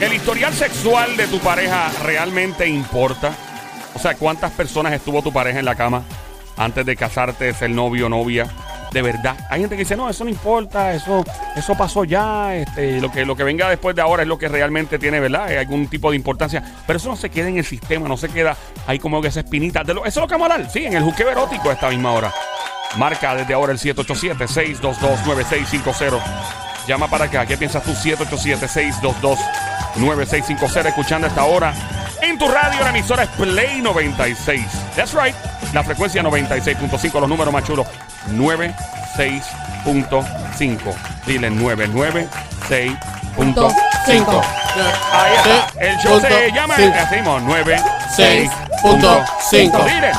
¿El historial sexual de tu pareja realmente importa? O sea, ¿cuántas personas estuvo tu pareja en la cama antes de casarte, ser novio o novia? De verdad. Hay gente que dice, no, eso no importa, eso, eso pasó ya, este, lo que, lo que venga después de ahora es lo que realmente tiene, ¿verdad? Hay algún tipo de importancia. Pero eso no se queda en el sistema, no se queda ahí como que esa espinita. De lo- eso es lo que vamos a hablar, sí, en el juqueo erótico a esta misma hora. Marca desde ahora el 787-622-9650. Llama para acá. ¿Qué piensas tú? 787-622-9650. Escuchando a esta hora en tu radio, la emisora es Play 96. That's right. La frecuencia 96.5, los números más chulos. 96.5. Dile 996.5. Cinco. Ahí está. Sí, El show se llama. Hacemos 96.5. Seis punto cinco. Dile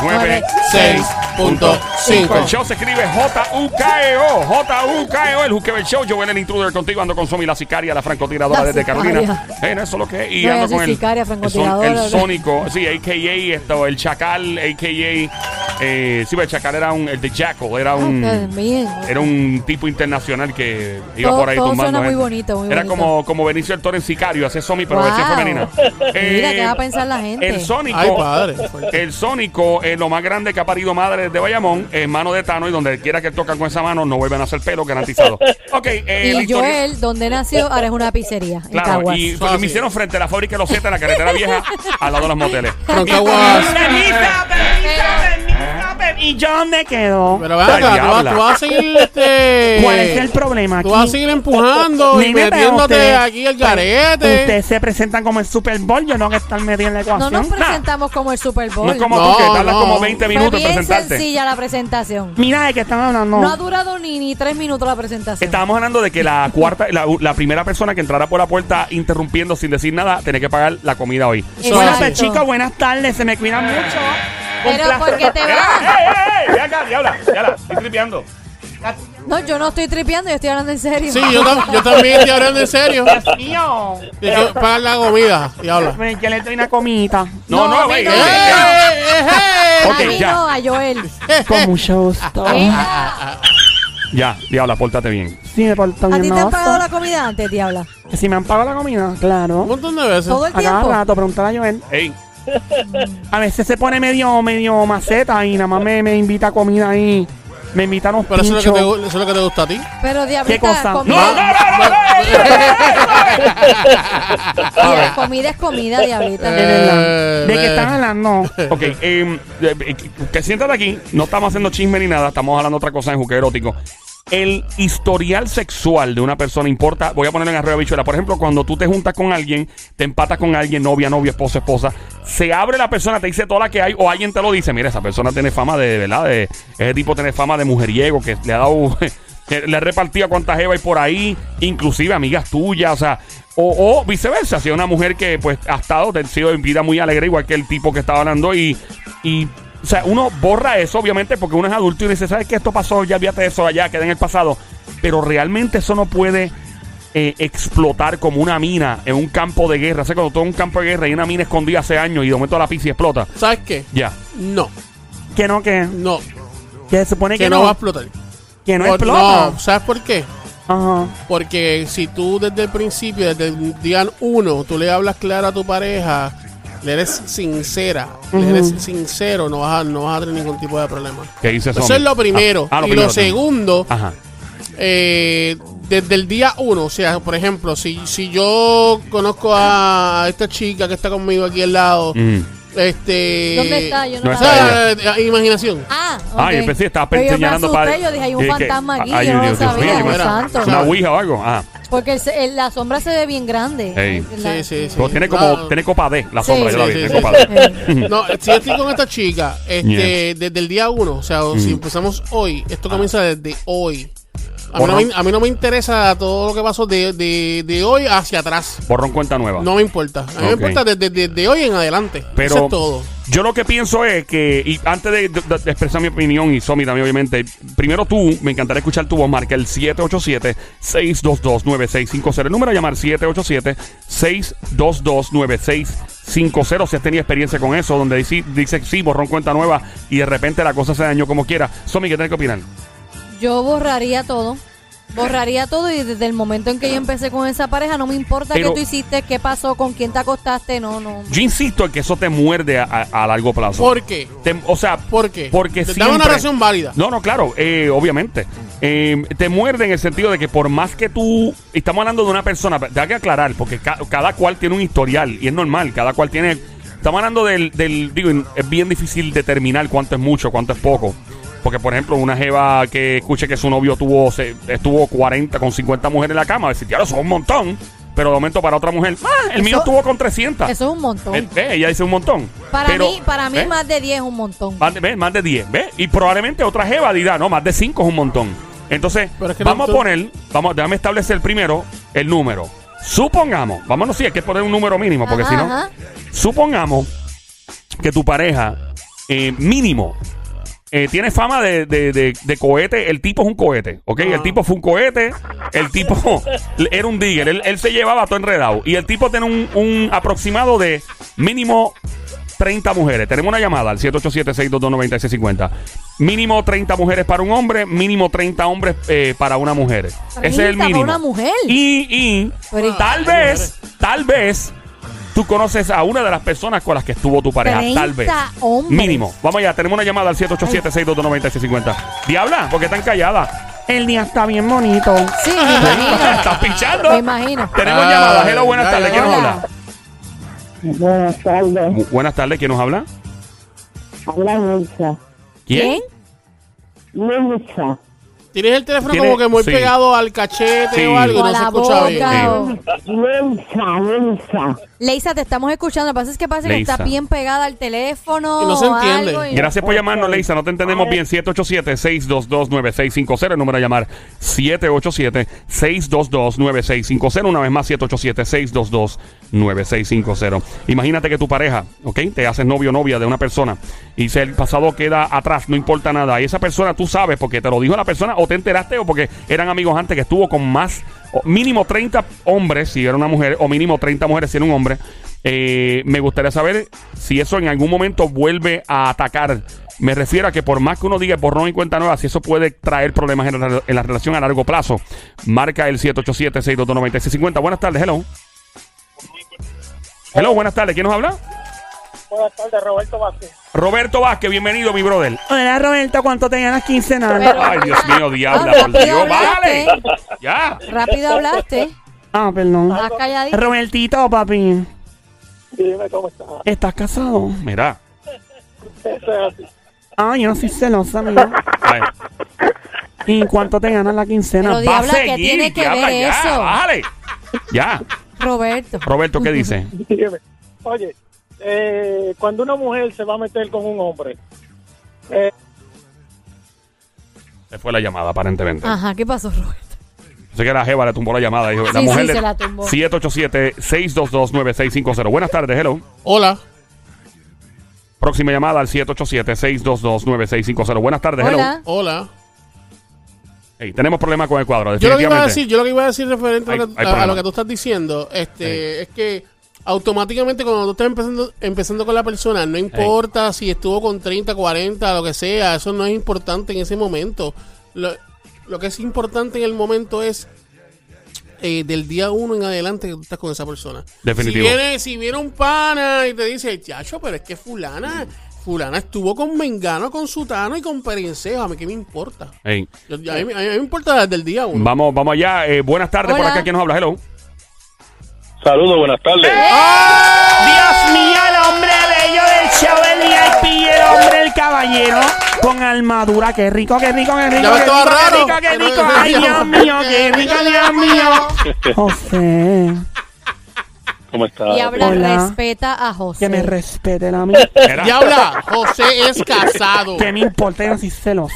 6.5. el show se escribe J-U-K-E-O. J-U-K-E-O. El Juqueo el Show. Joel el Intruder contigo. Ando con Somi, la sicaria, la francotiradora La desde sicaria. Carolina. Eh, no, eso es lo que es. Y No, ando con el, sicaria, el, son- el Sónico. Sí, a.k.a. Esto, el Chacal, a.k.a. Eh, sí, pero el Chacal era un. El de Jackal. Era un. Ah, bien. Era un tipo internacional que iba Todo- por ahí todo tumbando. suena muy gente. bonito, muy Era bonito. como, como Benicio el Toro en Sicario, hace Somi, pero Wow. versión femenina. Mira, ¿qué va a pensar la gente? El Sónico. Ay, padre. El Sónico es lo más grande que ha parido madre de Bayamón, es mano de Tano, y donde quiera que tocan con esa mano, no vuelven a hacer pelo, garantizado. Ok, eh, y historia- Joel, donde nació, ahora es una pizzería. en Claro, Caguas. y Eso pues, me hicieron frente a la fábrica de los Z en la carretera vieja, al lado de los moteles. Permisa, ¿Y yo dónde quedo? Pero ven acá, tú vas, diabla. tú vas a seguir este. ¿Cuál es el problema aquí? Tú vas a seguir empujando y Dime, pero metiéndote usted- aquí el garete. Ustedes se presentan como el Super Bowl, yo no que estar medio en la No ecuación. nos presentamos como el Super Bowl. No es como No, tú que tardas no. como 20 Fue minutos en bien presentarte. sencilla la presentación. Mira de qué están hablando. No ha durado ni, ni tres minutos la presentación. Estábamos hablando de que la cuarta, la, la primera persona que entrara por la puerta interrumpiendo sin decir nada, tenía que pagar la comida hoy. Eso bueno, es pues chicos, buenas tardes, se me cuidan mucho. Pero placer. porque te ¡Ey, vas. ey, ey! Ve acá, diabla, diabla, estoy tripeando. No, yo no estoy tripeando, yo estoy hablando en serio. Sí, yo, tam- yo también estoy hablando en serio. Dios mío. Te quiero pagar la comida y habla. Ven, que le doy una comita. No, No, güey. no. eh, ¡Eh, eh, eh, eh! Ok, a mí ya. no, a Joel. Con mucho gusto. Eh, Ya, diabla, pórtate bien. Sí, me porto ¿A bien, ti te han pagado la comida antes, diabla? Que Si me han pagado la comida, claro. Un montón de veces. Todo el A cada tiempo. rato, preguntar a Joel. Ey, A veces se pone medio, medio maceta y nada más me, me invita a comida ahí. Me invita a unos Pero eso es, lo que te, pinchos. gu- eso es lo que te gusta a ti. Pero diablita, ¿Qué cosa? comida, A ver. Mira, comida es comida, diablita. De verdad. Eh, ¿De qué eh. están hablando? Ok, em, eh, eh, que siéntate aquí, no estamos haciendo chisme ni nada, estamos hablando otra cosa en juque erótico. El historial sexual de una persona importa, voy a ponerlo en arroyo bichuela. Por ejemplo, cuando tú te juntas con alguien, te empatas con alguien, novia, novia, esposa, esposa, se abre la persona, te dice toda la que hay, o alguien te lo dice, mira, esa persona tiene fama de, ¿verdad? De, ese tipo tiene fama de mujeriego, que le ha dado, le ha repartido a cuantas jeva hay por ahí, inclusive amigas tuyas, o sea, o, o viceversa, si es una mujer que pues ha estado, ha sido en vida muy alegre, igual que el tipo que estaba hablando, y, y o sea, uno borra eso, obviamente, porque uno es adulto y dice, ¿sabes qué? Esto pasó, ya olvídate de eso, allá, queda en el pasado. Pero realmente eso no puede eh, explotar como una mina en un campo de guerra. O sea, cuando todo un campo de guerra y una mina escondida hace años y de momento la y explota. ¿Sabes qué? Ya. No, Que no, que, no. que se supone que, Que no va a explotar. que no Por- explota. No, ¿sabes por qué? Ajá. Porque si tú desde el principio, desde el día uno, tú le hablas claro a tu pareja, le eres sincera, le eres sincero, no vas a, no vas a tener ningún tipo de problema. ¿Qué dice Eso es lo primero. Ah, ah, y primero lo también. segundo, Ajá. eh, desde el día uno, o sea, por ejemplo, si, si yo conozco a esta chica que está conmigo aquí al lado, Mm. Este... ¿Dónde está? Yo no, No está sea, eh, imaginación. Ah, Ah, ok. yo pensé que estabas Pero yo me señalando asusté, para. Yo dije, hay un fantasma aquí, ay, yo no Dios, Dios sabía, mío, Dios santo. ¿Una ouija o algo? Ah. Porque el se- el- la sombra se ve bien grande. Ey. La- Sí, sí, sí. Pero tiene como, No, tiene copa D, la Sí, sombra, yo la sí, vi, sí, tiene sí. copa D. Eh, No, si yo estoy con esta chica, este, desde el día uno, o sea, si Mm. empezamos hoy, esto comienza desde hoy. A mí, no me, a mí no me interesa todo lo que pasó de, de, de hoy hacia atrás. Borrón cuenta nueva. No me importa. A mí me importa desde, desde hoy en adelante. Pero Eso es todo. yo lo que pienso es que, y antes de, de- de expresar mi opinión, y Somi también, obviamente, primero tú, me encantaría escuchar tu voz, marca el 787-622-9650. El número a llamar 787-622-9650. Si has tenido experiencia con eso, donde dice, dice sí, borrón cuenta nueva, y de repente la cosa se dañó como quiera. Somi, ¿qué tienes que opinar? Yo borraría todo. Borraría todo y desde el momento en que yo empecé con esa pareja, no me importa Pero- qué tú hiciste, qué pasó, con quién te acostaste, no, no. Yo insisto en que eso te muerde a, a- a largo plazo. ¿Por qué? Te- o sea, ¿Por qué? Porque Dame siempre- una razón válida. No, no, claro, eh, obviamente. Eh, te muerde en el sentido de que por más que tú... Estamos hablando de una persona, pero hay que aclarar, porque ca- cada cual tiene un historial y es normal, cada cual tiene... Estamos hablando del, del... Digo, es bien difícil determinar cuánto es mucho, cuánto es poco. Porque, por ejemplo, una jeva que escuche que su novio tuvo se- estuvo 40 con 50 mujeres en la cama, decir, claro, eso es un montón. Pero de momento para otra mujer, ah, el mío estuvo con 300. Eso es un montón. Eh, eh, ella dice un montón. para Pero, mí, para mí ¿eh? más de 10 es un montón. Más de, ¿ves? más de 10, ¿ves? Y probablemente otra jeva dirá, no, más de 5 es un montón. Entonces, Pero es que no- vamos a poner, vamos, déjame establecer primero el número. Supongamos, vámonos, sí, hay que poner un número mínimo, porque Ajá, si no, ajá. supongamos que tu pareja, eh, mínimo, eh, tiene fama de, de- de- de cohete, el tipo es un cohete, ¿ok? El tipo fue un cohete, el tipo era un digger, él, él se llevaba todo enredado. Y el tipo tiene un, un aproximado de mínimo 30 mujeres. Tenemos una llamada al 787-622-9650. Mínimo 30 mujeres para un hombre, mínimo 30 hombres eh, para una mujer. Ese es el 30 para mínimo. una mujer. Y, y Pero ¿y tal vez, tal vez, tú conoces a una de las personas con las que estuvo tu pareja. Tal vez. 30 hombres. Mínimo. Vamos allá, tenemos una llamada al 787-622-9650. Diabla, porque están calladas? El día está bien bonito. Sí, me imagino. ¿Estás pinchando? Me imagino. Tenemos Ay, llamadas. Hello, buenas tardes. ¿Quién nos Hola. habla? Buenas tardes. Bu- Buenas tardes. ¿Quién nos habla? Habla Mirza. ¿Quién? Mirza. Tienes el teléfono Tiene- como que muy sí. pegado al cachete Sí. o algo O no se escucha boca. bien. Mirza. Leisa, te estamos escuchando. Lo que pasa es que parece que Leisa. está bien pegada al teléfono. Y no se o entiende. algo y- Gracias por llamarnos, Leisa. No te entendemos bien. 787-622-9650. El número a llamar 787-622-9650. Una vez más, 787-622-9650. Imagínate que tu pareja, ¿ok? Te haces novio o novia de una persona y si el pasado queda atrás, no importa nada. Y esa persona tú sabes porque te lo dijo la persona o te enteraste o porque eran amigos antes que estuvo con más, o mínimo 30 hombres si era una mujer o mínimo 30 mujeres si era un hombre. Eh, me gustaría saber si eso en algún momento vuelve a atacar. Me refiero a que por más que uno diga borrón y cuenta nueva, si eso puede traer problemas en la, en la relación a largo plazo. Marca el 787-622-9650. Buenas tardes, hello. Hello, buenas tardes. ¿Quién nos habla? Buenas tardes, Roberto Vázquez. Roberto Vázquez, bienvenido, mi brother. Hola, Roberto, ¿cuánto te ganas quincenal? Ay, Dios mío, diabla, por Dios, vale. Ya. Rápido hablaste. Ah, perdón. Estás calladito. Robertito, papi, Dime cómo estás. ¿estás casado? Mira. Eso es así. Ah, yo no soy celosa, amigo. Ay, ¿Y cuánto te ganas la quincena? Pero va a Diabla, ¿qué seguir, tiene que diabla, ver ya, eso? Vale. Ya. Roberto. Roberto, ¿qué dice? Oye, eh, cuando una mujer se va a meter con un hombre, eh, Se fue la llamada, aparentemente. Ajá, ¿qué pasó, Roberto? Sé que la Jeva le tumbó la llamada. Dijo, la Sí, mujer sí, se la tumbó. 787-622-9650. Buenas tardes, hello. Hola. Próxima llamada al 787-622-9650. Buenas tardes, hello. Hola. Hey, tenemos problemas con el cuadro, Yo lo que iba a decir, yo lo que iba a decir referente a, lo que, a- a lo problema. que tú estás diciendo, este, es que automáticamente cuando tú estás empezando, empezando con la persona, no importa si estuvo con 30, 40, lo que sea, eso no es importante en ese momento. Lo, lo que es importante en el momento es eh, del día uno en adelante que tú estás con esa persona. Definitivo. Si viene, si viene un pana y te dice, chacho, pero es que fulana, fulana estuvo con Mengano, con Sutano y con Perencejo, a mí qué me importa. Hey, Yo- yo- a, mí, a mí me importa desde el día uno. Vamos, vamos allá. Eh, buenas tardes por acá. ¿Quién nos habla? Hello. saludos, buenas tardes. Dios mío, el hombre bello del show, el VIP, el hombre, el caballero, con armadura. Qué rico, qué rico, qué rico. Qué rico, raro. Qué rico, qué Pero- rico. Ay, Dios mío, qué rico, Dios mío. José, ¿Cómo estás? Y habla, Hola. respeta a José. que me respete la mí. Era- Diabla, José es casado. Que me importa, yo no soy celosa.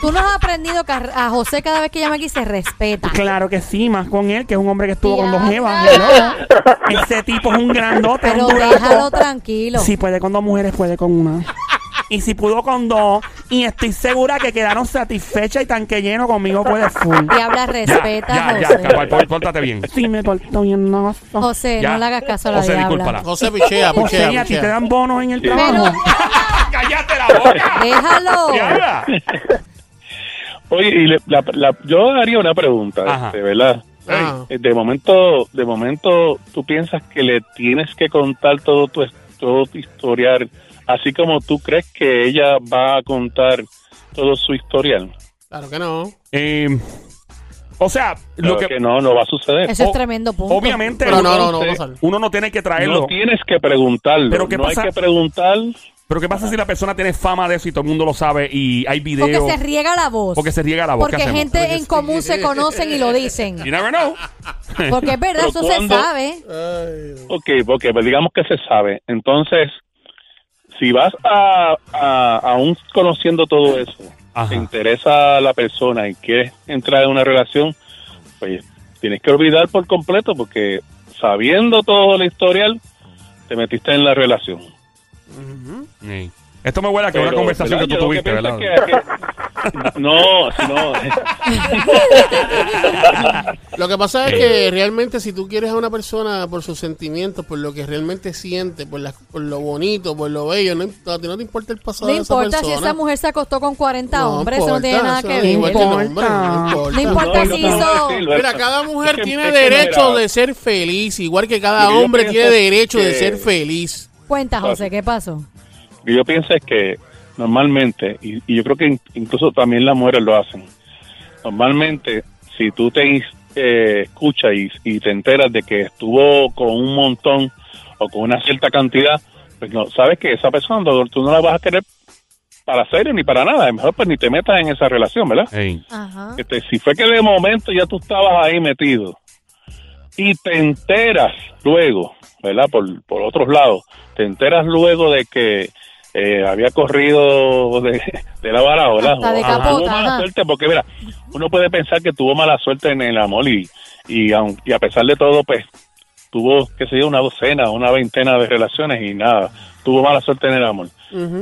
Tú no has aprendido que a a José cada vez que llama aquí se respeta. Claro que sí, más con él, que es un hombre que estuvo con dos Diabla. jevas. Ese tipo es un grandote, Pero un durazo. déjalo tranquilo. Si puede con dos mujeres, puede con una. Y si pudo con dos, y estoy segura que quedaron satisfechas y tanque lleno conmigo puede full. Y habla, respeta ya, ya. José. Capaz, por- Pórtate bien. Sí, me porto bien, no. José, Ya. no le hagas caso a la José, diabla. discúlpala. José pichea, José, pichea, ¿y a ti te pichea. dan bonos en el trabajo? ¡Cállate la boca! déjalo. Diabla. Oye, y le- la- la- yo haría una pregunta, Ajá. este, ¿verdad? Ah. Eh, De momento, de momento, tú piensas que le tienes que contar todo tu, todo tu historial, así como tú crees que ella va a contar todo su historial. Claro que no. Eh, o sea, lo Claro que, que no, no va a suceder. Eso es tremendo punto. obviamente Pero uno, no, no, no uno no tiene que traerlo. No tienes que preguntarlo. Pero ¿qué no pasa? hay que preguntar. Pero ¿qué pasa si la persona tiene fama de eso y todo el mundo lo sabe y hay Porque videos? se riega la voz. Porque se riega la voz. ¿Qué Porque hacemos? gente en común se conocen y lo dicen. You never know. Porque es verdad, Pero eso se cuando- sabe. Ay, Ok, porque pues, digamos que se sabe. Entonces, si vas a, a aún conociendo todo eso, Ajá. te interesa la persona y quieres entrar en una relación, pues tienes que olvidar por completo porque sabiendo todo el historial, te metiste en la relación. Sí. Esto me huele a que una Pero, conversación que tú Yo tuviste, ¿verdad? es que- que- no, no. Lo que pasa es que realmente si tú quieres a una persona por sus sentimientos, por lo que realmente siente, por, la- por lo bonito, por lo bello, no, imp- a ti no te importa el pasado No de esa importa si persona. esa mujer se acostó con 40 No hombres, eso no tiene importa, nada eso que no ver. importa el nombre, no importa. No importa No, si no, no, hizo- Mira, cada mujer tiene derecho de ser feliz, igual que cada hombre tiene derecho de ser feliz. Cuenta, José, ¿qué pasó? yo pienso es que normalmente, y, y yo creo que in- incluso también las mujeres lo hacen, normalmente si tú te eh, escuchas y, y te enteras de que estuvo con un montón o con una cierta cantidad, pues no, sabes que esa persona tú no la vas a querer para serio ni para nada, mejor pues ni te metas en esa relación, ¿verdad? Ajá. Este, si fue que de momento ya tú estabas ahí metido y te enteras luego, ¿verdad? Por, por otros lados, te enteras luego de que eh, había corrido de, de la capota, tuvo mala suerte porque, mira, uno puede pensar que tuvo mala suerte en el amor y, y, aun- y a pesar de todo, pues tuvo, qué sé yo, una docena, una veintena de relaciones y nada, tuvo mala suerte en el amor.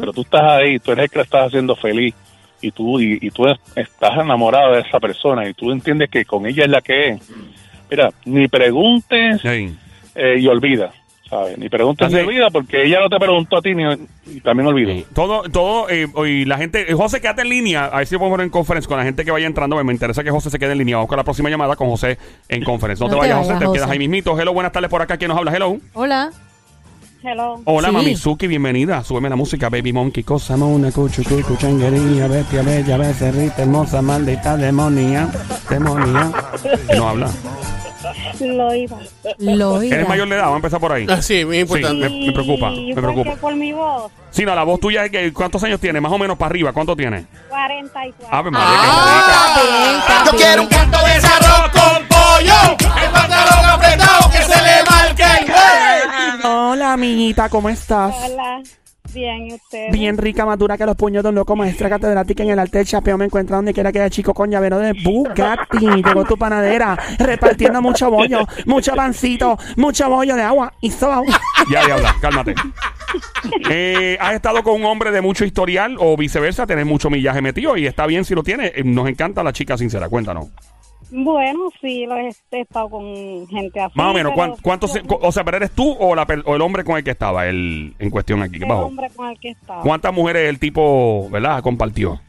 Pero tú estás ahí, tú eres el que la estás haciendo feliz y tú y, y tú estás enamorado de esa persona y tú entiendes que con ella es la que es. Mira, ni preguntes eh, y olvida, ¿sabes? Ni y olvida porque ella no te preguntó a ti ni y también olvido. Todo, todo, eh, y la gente, eh, José, quédate en línea, a ver si podemos en conferencia con la gente que vaya entrando, me interesa que José se quede en línea, vamos con la próxima llamada con José en conferencia. No, No te vayas, José, te quedas ahí mismito. Hello, buenas tardes por acá, ¿quién nos habla? Hello. Hola. Hello. Hola, Sí. Mamizuki, bienvenida. Súbeme la música, Baby Monkey, cosa mona, cuchu, cuchu, changuería, bestia, bella, becerrita, hermosa, maldita, demonia, demonia. No habla. Lo iba. Lo ¿Eres oirá. mayor de edad? Vamos a empezar por ahí. Ah, sí, muy importante. me- me preocupa, me ¿Y por preocupa. por mi voz? Sí, no, la voz tuya es que, ¿cuántos años tiene? Más o menos para arriba, ¿cuánto tiene? 44. Ave María, Ah, está bien, está Yo quiero un canto de ese arroz con pollo, el pantalón apretado que se le marque el güey. Hola, amiguita, ¿cómo estás? Hola. Bien, ¿y usted? Bien rica, madura que los puños de un loco, maestra catedrática en el arte del chapeo. Me encuentra donde quiera que haya chico con llavero de Bugatti. Llegó tu panadera, repartiendo mucho bollo, mucho pancito, mucho bollo de agua y soba. Ya, ya habla, cálmate. Eh, ¿Has estado con un hombre de mucho historial o viceversa? Tenés mucho millaje metido y está bien si lo tienes. Eh, Nos encanta la chica sincera, cuéntanos. Bueno, sí, lo he, he estado con gente así. Más o menos, pero ¿cuán- ¿cuántos? se- o sea, pero eres tú o, la o el hombre con el que estaba el, en cuestión aquí? ¿Qué El hombre con el que estaba. ¿Cuántas mujeres el tipo, verdad, compartió?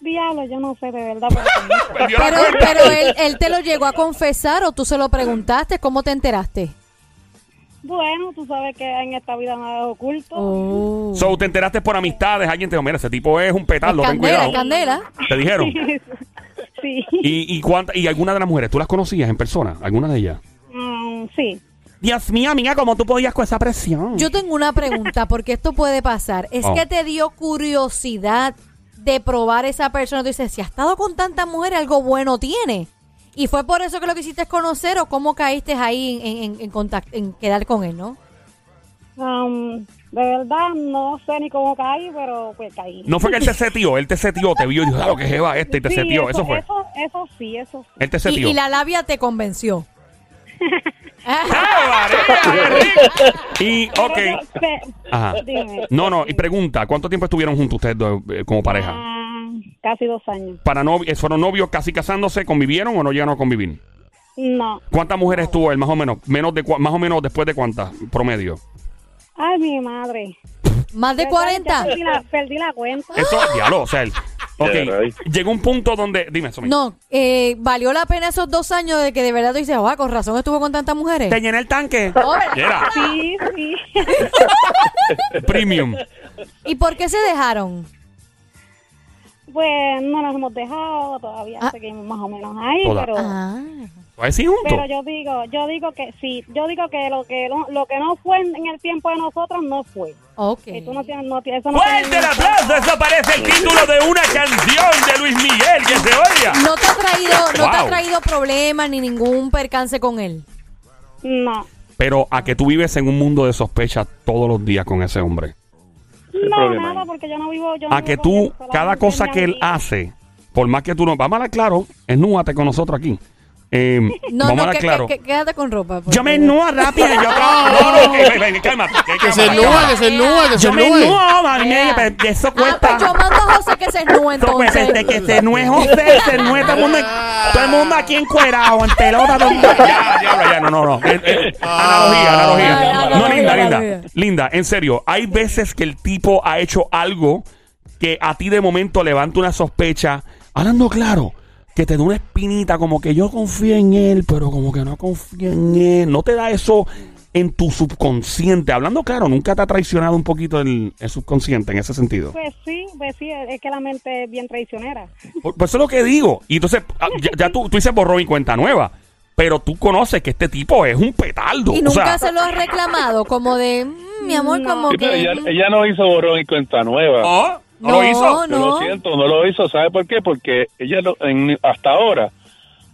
Diablo, yo no sé de verdad. pero Pero, pero él, él te lo llegó a confesar o tú se lo preguntaste, ¿cómo te enteraste? Bueno, tú sabes que en esta vida nada es oculto. Oh. So, te enteraste por amistades, alguien te dijo, mira, ese tipo es un petardo, ten candela, cuidado. candela. Te dijeron. sí. ¿Y, y, cuánta- ¿Y alguna de las mujeres, tú las conocías en persona? ¿Alguna de ellas? Mm, sí. Dios mío, amiga, ¿cómo tú podías con esa presión? Yo tengo una pregunta, porque esto puede pasar. Es Oh. que te dio curiosidad de probar esa persona. Tú dices, si ha estado con tantas mujeres, algo bueno tiene. ¿Y fue por eso que lo quisiste conocer o cómo caíste ahí en, en, en, contact- en quedar con él, no? Um, de verdad, no sé ni cómo caí, pero pues caí. No fue que él te setió, él te setió, te vio y dijo, claro que jeva este y te Sí, setió. Eso, fue. Eso, eso sí, eso sí. Él te Y, setió. y la labia te convenció. ¡Ah! Y, ok. Ajá. No, no, y pregunta, ¿cuánto tiempo estuvieron juntos ustedes dos, eh, como pareja? Ah, casi dos años. Para novi- ¿Fueron novios casi casándose? ¿Convivieron o no llegaron a convivir? No. ¿Cuántas mujeres tuvo él, más o menos? Menos de cua- más o menos después de cuántas, promedio. Ay, mi madre. ¿Más de ¿Verdad? Ya 40? Perdí la, perdí la cuenta. Eso, diablo, o sea, él- Ok, Caray. llegó un punto donde. Dime, Somi. No, eh, valió la pena esos dos años de que de verdad tú dices, ah, con razón estuvo con tantas mujeres. Te llené el tanque. Oh, ¿verdad? Era Sí, sí. premium. ¿Y por qué se dejaron? Pues no nos hemos dejado, todavía Ah. seguimos más o menos ahí, Toda- pero Ah. Pero yo digo, yo digo que sí, yo digo que lo que no, lo que no fue en, el tiempo de nosotros no fue. Ok. Y tú no tienes, no eso no ¡Fuerte el aplauso! Eso parece el título de una canción de Luis Miguel que se oiga. ¿No te ha traído, no te ha traído problemas ni ningún percance con él? No, Pero a que tú vives en un mundo de sospecha todos los días con ese hombre. No problema nada, ahí? porque yo no vivo, yo no A que vivo tú, cada cosa que él hace, por más que tú no. Vamos a hablar claro, esnúate con nosotros aquí. Eh, No, vamos a no, hablar que, claro. que- que- quédate con ropa. Yo me ennúo rápido. Yo, No, no, que, ven. Que, Que se ennúa, que se ennúa, que se yo me a me- Yeah. pero de eso Ah, pues cuesta. yo mando a José que se ennúe cuesta, entonces. este que se ennúe José, se ennúe todo el mundo, todo el mundo aquí encuerado, en pelota. todo el mundo. Ya, diablo, ya, no, no, no. Eh, eh, analogía, Ay, analogía. No, linda, linda. Linda, en serio, hay veces que el tipo ha hecho algo que a ti de momento levanta una sospecha, hablando claro, que te da una espinita, como que yo confío en él, pero como que no confío en él. No te da eso en tu subconsciente. Hablando claro, nunca te ha traicionado un poquito el, el subconsciente en ese sentido. Pues sí, pues sí, es que la mente es bien traicionera. Por, por eso es lo que digo. Y entonces, ah, ya, ya tú, tú dices borrón y cuenta nueva. Pero tú conoces que este tipo es un petardo. Y o nunca sea, se lo has reclamado, como de, "Mm, mi amor, No. como Sí, que... ella, mm, ella no hizo borrón y cuenta nueva. ¿no? ¿No, No, lo hizo? no. Yo lo siento, no lo hizo. ¿Sabe por qué? Porque ella no- en- hasta ahora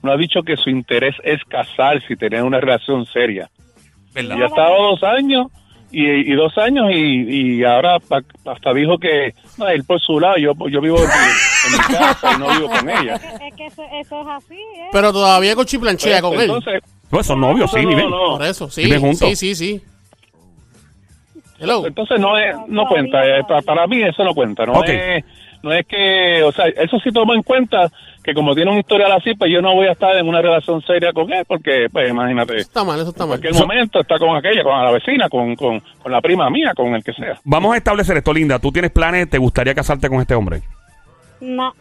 no ha dicho que su interés es casarse y tener una relación seria. ¿Verdad? Ya ha estado dos años y, y dos años y, y ahora pa- hasta dijo que no, él por su lado, yo, yo vivo en, mi- en mi casa y no vivo con ella. Es que eso, eso es así, ¿eh? Pero todavía con chiplanchea con él. Entonces, Pues son novios, sí, no, viven. no, no. Por eso, sí. Viven juntos. Sí, sí, sí. Hello. Entonces no es, no cuenta, eh, pa- para mí eso no cuenta, no Ok. es, no es que, o sea, eso sí toma en cuenta que como tiene un historial así, pues yo no voy a estar en una relación seria con él, porque, pues imagínate, Está mal, eso está en mal. cualquier momento está con aquella, con la vecina, con, con, con la prima mía, con el que sea. Vamos a establecer esto, Linda. ¿Tú tienes planes? ¿Te gustaría casarte con este hombre? No,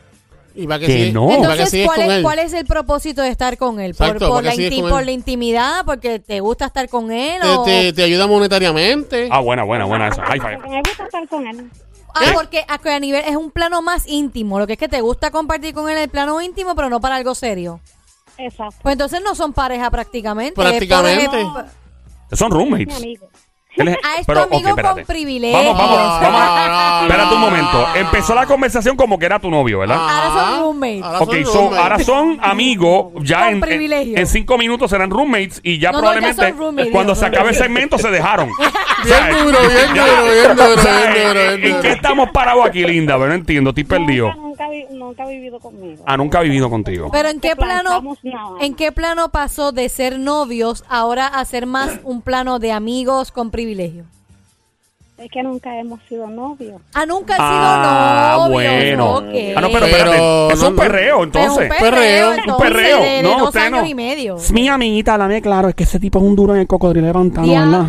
¿Y para qué Que sigues- no. Entonces, sigues ¿cuál con es, él? ¿cuál es el propósito de estar con él? ¿Por, Exacto, por ¿para la, con por él? la intimidad? ¿Porque te gusta estar con él? Te, o... te, te ayuda monetariamente. Ah, buena, buena, buena esa. High five. me gusta estar con él. Ah, porque a, que a nivel es un plano más íntimo. Lo que es que te gusta compartir con él el plano íntimo, pero no para algo serio. Exacto, Pues entonces no son pareja prácticamente. Prácticamente. Por ejemplo, Son mi roommates. Amigo. Él es- es tu pero, amigo con privilegios. Vamos, vamos, vamos. a- espérate un momento. Empezó la conversación como que era tu novio, ¿verdad? Ahora son roommates. Ahora Ok, son so, roommates. ahora son amigos, ya Con en, en, privilegio. en cinco minutos serán roommates y ya No, no, ya probablemente son roommates, cuando ya, se acabe el segmento se dejaron. Bien duro, bien duro, bien duro, bien ¿en- bien ¿En qué estamos parados aquí, Linda? Pero no entiendo, estoy perdido. Nunca, nunca, vi- nunca ha vivido conmigo. Ah, nunca he vivido contigo. Pero en qué plano, en qué plano pasó de ser novios ahora a ser más un plano de amigos con privilegio. Es que nunca hemos sido novios. Ah, nunca han Ah, sido novios. bueno. Ah, no, pero, Pero. Es un perreo, Pero entonces. un Perreo. perreo, Un perreo. de, de No, dos usted años no. y medio. Es mi amiguita, dame claro, es que ese tipo es un duro en el cocodrilo de pantano, ¿verdad?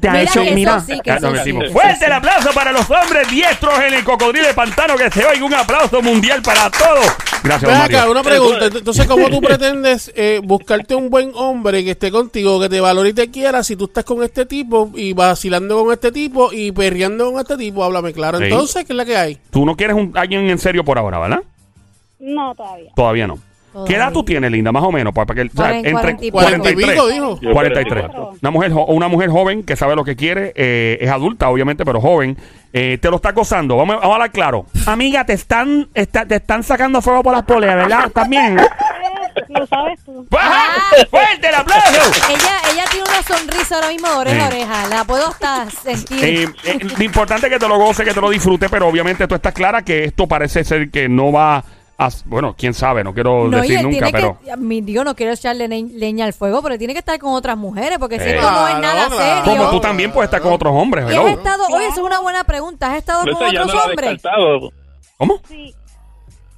Te ha Mira hecho, mira. sí, que eso sí, Fuerte sí. el aplauso para los hombres diestros en el cocodrilo de pantano que se oiga un aplauso mundial para todos. Gracias, Ven Mario. acá, una pregunta. Entonces, ¿cómo tú pretendes eh, buscarte un buen hombre que esté contigo, que te valore y te quiera si tú estás con este tipo y vacilando con este tipo y perreando con este tipo? Háblame claro. Sí. Entonces, ¿qué es la que hay? Tú no quieres un, alguien en serio por ahora, ¿verdad? No, todavía. Todavía no. ¿Qué edad tú tienes, Linda? Más o menos. Para, para que, o sea, Cuaren- entre cuarenta y pico. 43. Cuarenta y pico, dijo. Yo 43. 44. Una mujer, jo- una mujer joven que sabe lo que quiere, eh, es adulta, obviamente, pero joven. eh, te lo está acosando. Vamos, vamos a hablar claro. Amiga, te están, está- te están sacando fuego por las poleas, ¿verdad? ¿También? Lo sabes tú. ¡Baja! ¡Fuerte el aplauso! Ella, ella tiene una sonrisa ahora mismo de oreja a Sí. oreja. La puedo hasta sentir. Eh, eh, lo importante es que te lo goce, que te lo disfrute, pero obviamente tú estás clara que esto parece ser que no va. Bueno, quién sabe, no quiero no, decir nunca, tiene pero... que, mi Dios, no quiero echarle le- leña al fuego, pero tiene que estar con otras mujeres, porque si Eh. esto no es nada claro. serio. Como tú también puedes estar con otros hombres, ¿Y has estado, oye, eso es una buena pregunta, ¿has estado Pero con otros no ha hombres? descartado. ¿Cómo? Sí.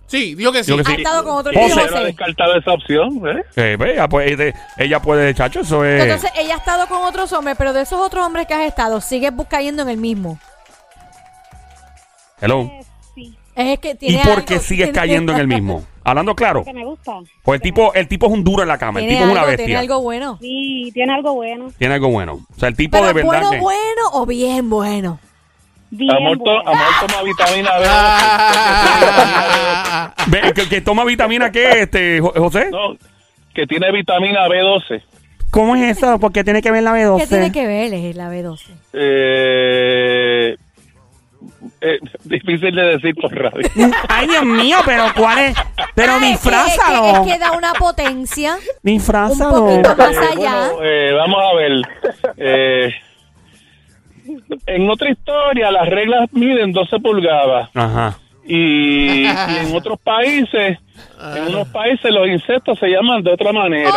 Sí, digo que sí. Digo que ¿Has sí. estado con otro José. no ha José? descartado esa opción, ¿eh? Eh, ve, ella puede, de- ella puede, chacho, eso es... Entonces, ella ha estado con otros hombres, pero de esos otros hombres que has estado, sigues cayendo en el mismo. Hello. Es que ¿Y tiene por qué algo- sigues tiene- cayendo en el mismo? Hablando claro. que me gusta. Pues el tipo, el tipo es un duro en la cama. El Tiene tipo es una algo, bestia. tiene algo bueno. Sí, tiene algo bueno. Tiene algo bueno. O sea, el tipo Pero de verdad bueno, que... bueno o bien bueno. Bien Amor, to- bueno. amor toma vitamina B. Ve, que, que toma vitamina qué, este, Jo- José? no, que tiene vitamina B12. ¿Cómo es eso? Porque tiene que ver la B12. ¿Qué tiene que ver es la B12? Eh, eh, difícil de decir por radio. Ay, Dios mío, pero ¿cuál es? Pero Ah, que- disfrázalo. Es que, es que da una potencia. Disfrázalo. Un poquito más Eh, allá. bueno, eh, vamos a ver. Eh, en otra historia, las reglas miden 12 pulgadas. Ajá. Y, y en otros países, en unos países los insectos se llaman de otra manera.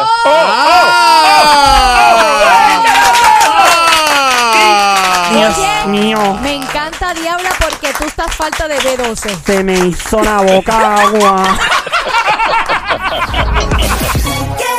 Dios Oye, mío. Me encanta, esta diabla porque tú estás falta de B12. Se me hizo la boca agua.